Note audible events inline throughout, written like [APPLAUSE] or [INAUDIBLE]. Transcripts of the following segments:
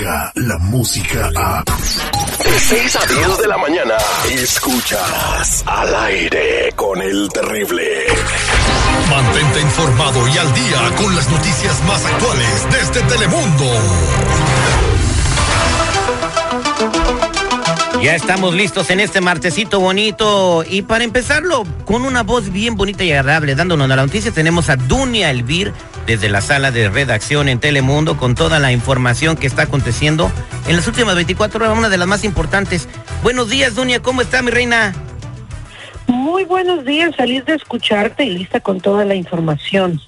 la música a... De 6 a 10 de la mañana, escuchas al aire con el terrible. Mantente informado y al día con las noticias más actuales desde Telemundo. Ya estamos listos en este martesito bonito y para empezarlo con una voz bien bonita y agradable dándonos la noticia tenemos a Dunia Elvir desde la sala de redacción en Telemundo con toda la información que está aconteciendo en las últimas 24 horas, una de las más importantes. Buenos días Dunia, ¿cómo está mi reina? Muy buenos días, feliz de escucharte y lista con toda la información.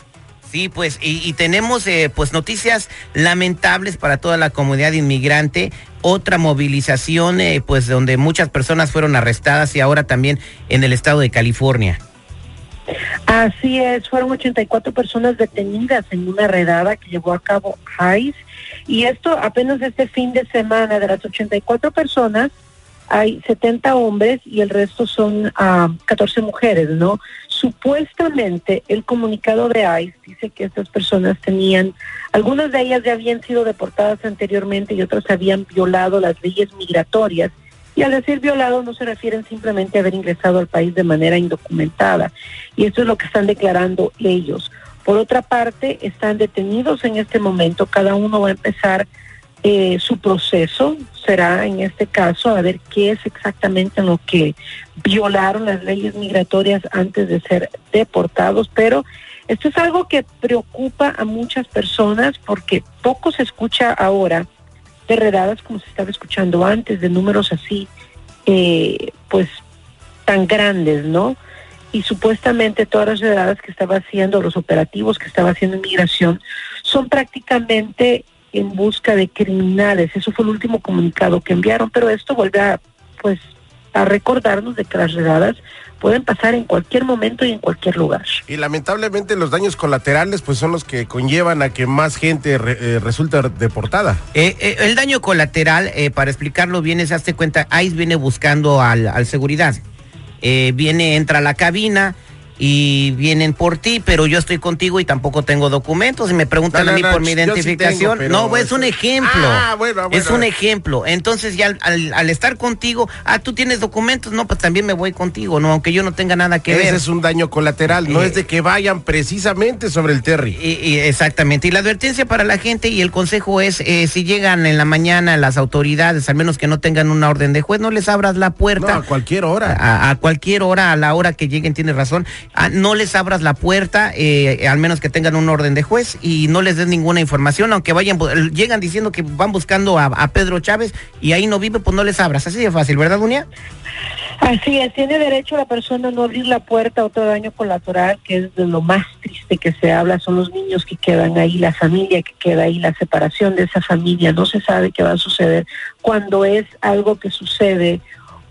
Sí, pues, y, tenemos eh, pues noticias lamentables para toda la comunidad inmigrante. Otra movilización, eh, pues, donde muchas personas fueron arrestadas y ahora también en el estado de California. Así es, fueron 84 personas detenidas en una redada que llevó a cabo ICE. Y esto apenas este fin de semana, de las 84 personas, hay 70 hombres y el resto son uh, ah, 14 mujeres, ¿no? Supuestamente el comunicado de ICE dice que estas personas tenían, algunas de ellas ya habían sido deportadas anteriormente y otras habían violado las leyes migratorias. Y al decir violado no se refieren simplemente a haber ingresado al país de manera indocumentada. Y esto es lo que están declarando ellos. Por otra parte, están detenidos en este momento. Cada uno va a empezar eh, su proceso será en este caso a ver qué es exactamente lo que violaron las leyes migratorias antes de ser deportados, pero esto es algo que preocupa a muchas personas porque poco se escucha ahora de redadas como se estaba escuchando antes, de números así, eh, pues tan grandes, ¿no? Y supuestamente todas las redadas que estaba haciendo, los operativos que estaba haciendo inmigración, son prácticamente en busca de criminales. Eso fue el último comunicado que enviaron, pero esto vuelve a, pues, a recordarnos de que las redadas pueden pasar en cualquier momento y en cualquier lugar. Y lamentablemente los daños colaterales pues son los que conllevan a que más gente eh, resulte deportada. Eh, eh, el daño colateral, para explicarlo bien, se hace cuenta, ICE viene buscando al, al seguridad. viene, entra a la cabina, y vienen por ti, pero yo estoy contigo y tampoco tengo documentos y me preguntan a mí por mi identificación. no, es un ejemplo. Ah, es un ejemplo. Entonces ya al, estar contigo, ah, tú tienes documentos, no, pues también me voy contigo, no, aunque yo no tenga nada que ver. Ese es un daño colateral, no es de que vayan precisamente sobre el Terry. Y, exactamente. Y la advertencia para la gente y el consejo es, eh, si llegan en la mañana las autoridades, al menos que no tengan una orden de juez, no les abras la puerta. a cualquier hora. A, a cualquier hora, a la hora que lleguen, tienes razón Ah, no les abras la puerta, eh, al menos que tengan un orden de juez y no les des ninguna información, aunque vayan, llegan diciendo que van buscando a, Pedro Chávez y ahí no vive, pues no les abras. Así de fácil, ¿verdad, Dunia? Así es, tiene derecho la persona a no abrir la puerta a otro daño colateral, que es de lo más triste que se habla, son los niños que quedan ahí, la familia que queda ahí, la separación de esa familia, no se sabe qué va a suceder cuando es algo que sucede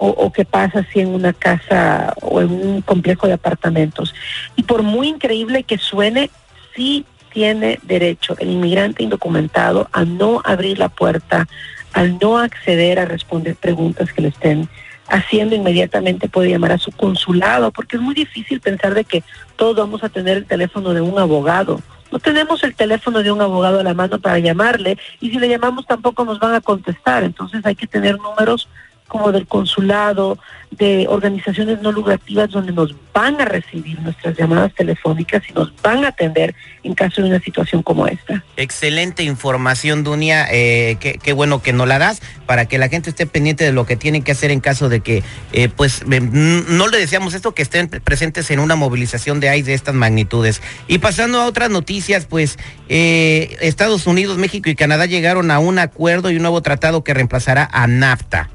o, qué pasa si en una casa o en un complejo de apartamentos. Y por muy increíble que suene, sí tiene derecho el inmigrante indocumentado a no abrir la puerta, al no acceder a responder preguntas que le estén haciendo inmediatamente puede llamar a su consulado, porque es muy difícil pensar de que todos vamos a tener el teléfono de un abogado. No tenemos el teléfono de un abogado a la mano para llamarle y si le llamamos tampoco nos van a contestar. Entonces hay que tener números como del consulado, de organizaciones no lucrativas donde nos van a recibir nuestras llamadas telefónicas y nos van a atender en caso de una situación como esta. Excelente información, Dunia. Eh, qué, bueno que nos la das para que la gente esté pendiente de lo que tienen que hacer en caso de que, eh, pues, no le deseamos esto, que estén presentes en una movilización de AIS de estas magnitudes. Y pasando a otras noticias, pues, eh, Estados Unidos, México y Canadá llegaron a un acuerdo y un nuevo tratado que reemplazará a NAFTA.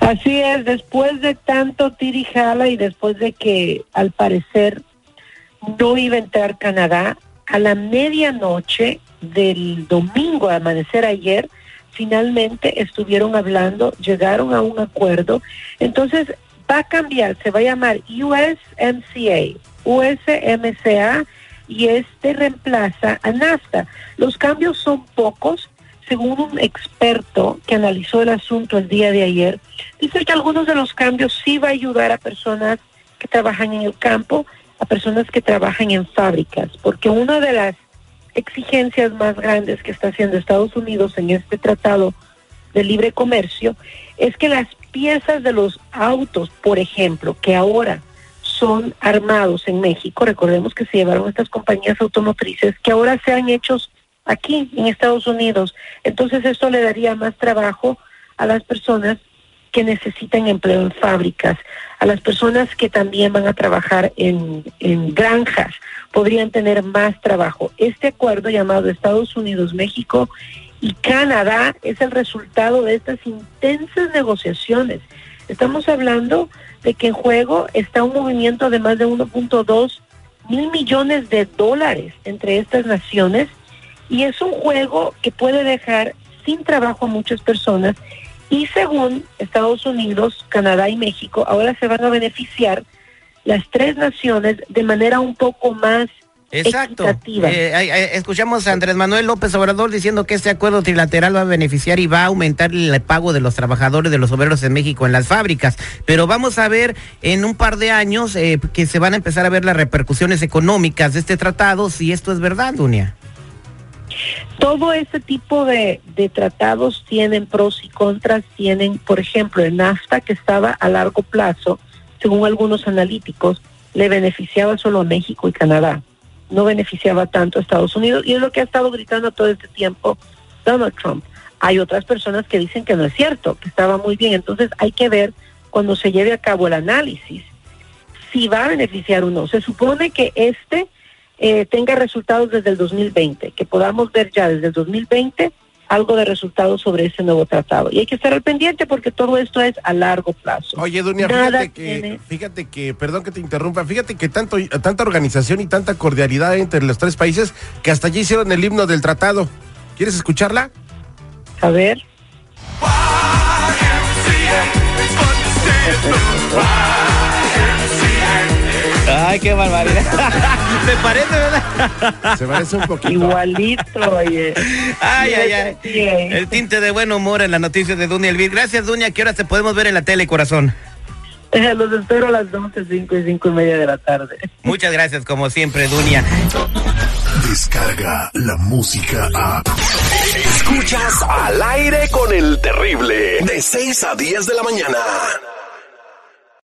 Así es, después de tanto tirijala y después de que al parecer no iba a entrar Canadá, a la medianoche del domingo, a amanecer ayer, finalmente estuvieron hablando, llegaron a un acuerdo. Entonces va a cambiar, se va a llamar USMCA, USMCA, y este reemplaza a NAFTA. Los cambios son pocos, según un experto que analizó el asunto el día de ayer, dice que algunos de los cambios sí va a ayudar a personas que trabajan en el campo, a personas que trabajan en fábricas, porque una de las exigencias más grandes que está haciendo Estados Unidos en este tratado de libre comercio es que las piezas de los autos, por ejemplo, que ahora son armados en México, recordemos que se llevaron estas compañías automotrices, que ahora sean hechos aquí en Estados Unidos. Entonces esto le daría más trabajo a las personas que necesitan empleo en fábricas, a las personas que también van a trabajar en, en granjas, podrían tener más trabajo. Este acuerdo llamado Estados Unidos, México y Canadá es el resultado de estas intensas negociaciones. Estamos hablando de que en juego está un movimiento de más de 1.2 mil millones de dólares entre estas naciones y es un juego que puede dejar sin trabajo a muchas personas y según Estados Unidos, Canadá y México, ahora se van a beneficiar las tres naciones de manera un poco más Exacto. Eh, escuchamos a Andrés Manuel López Obrador diciendo que este acuerdo trilateral va a beneficiar y va a aumentar el pago de los trabajadores de los obreros en México en las fábricas. Pero vamos a ver en un par de años eh, que se van a empezar a ver las repercusiones económicas de este tratado, si esto es verdad, Dunia. Todo este tipo de, de, tratados tienen pros y contras. Tienen, por ejemplo, el NAFTA que estaba a largo plazo, según algunos analíticos, le beneficiaba solo a México y Canadá. No beneficiaba tanto a Estados Unidos y es lo que ha estado gritando todo este tiempo Donald Trump. Hay otras personas que dicen que no es cierto, que estaba muy bien. Entonces hay que ver cuando se lleve a cabo el análisis si va a beneficiar o no. Se supone que este eh, tenga resultados desde el 2020, que podamos ver ya desde el 2020 algo de resultados sobre ese nuevo tratado. Y hay que estar al pendiente porque todo esto es a largo plazo. Oye, Dunia, fíjate que, fíjate que, perdón que te interrumpa, fíjate que tanto, tanta organización y tanta cordialidad entre los tres países que hasta allí hicieron el himno del tratado. ¿Quieres escucharla? A ver. Ay, qué barbaridad. [LAUGHS] ¿Te parece, verdad? Se parece un poquito. Igualito, oye. Ay, ay, ay. El tinte de buen humor en las noticias de Dunia Elvir. Gracias, Dunia. ¿Qué hora te podemos ver en la tele, corazón? Eh, los espero a las 12, 5 y 5 y media de la tarde. Muchas gracias, como siempre, Dunia. Descarga la música a. Escuchas al aire con el terrible. De 6 a 10 de la mañana.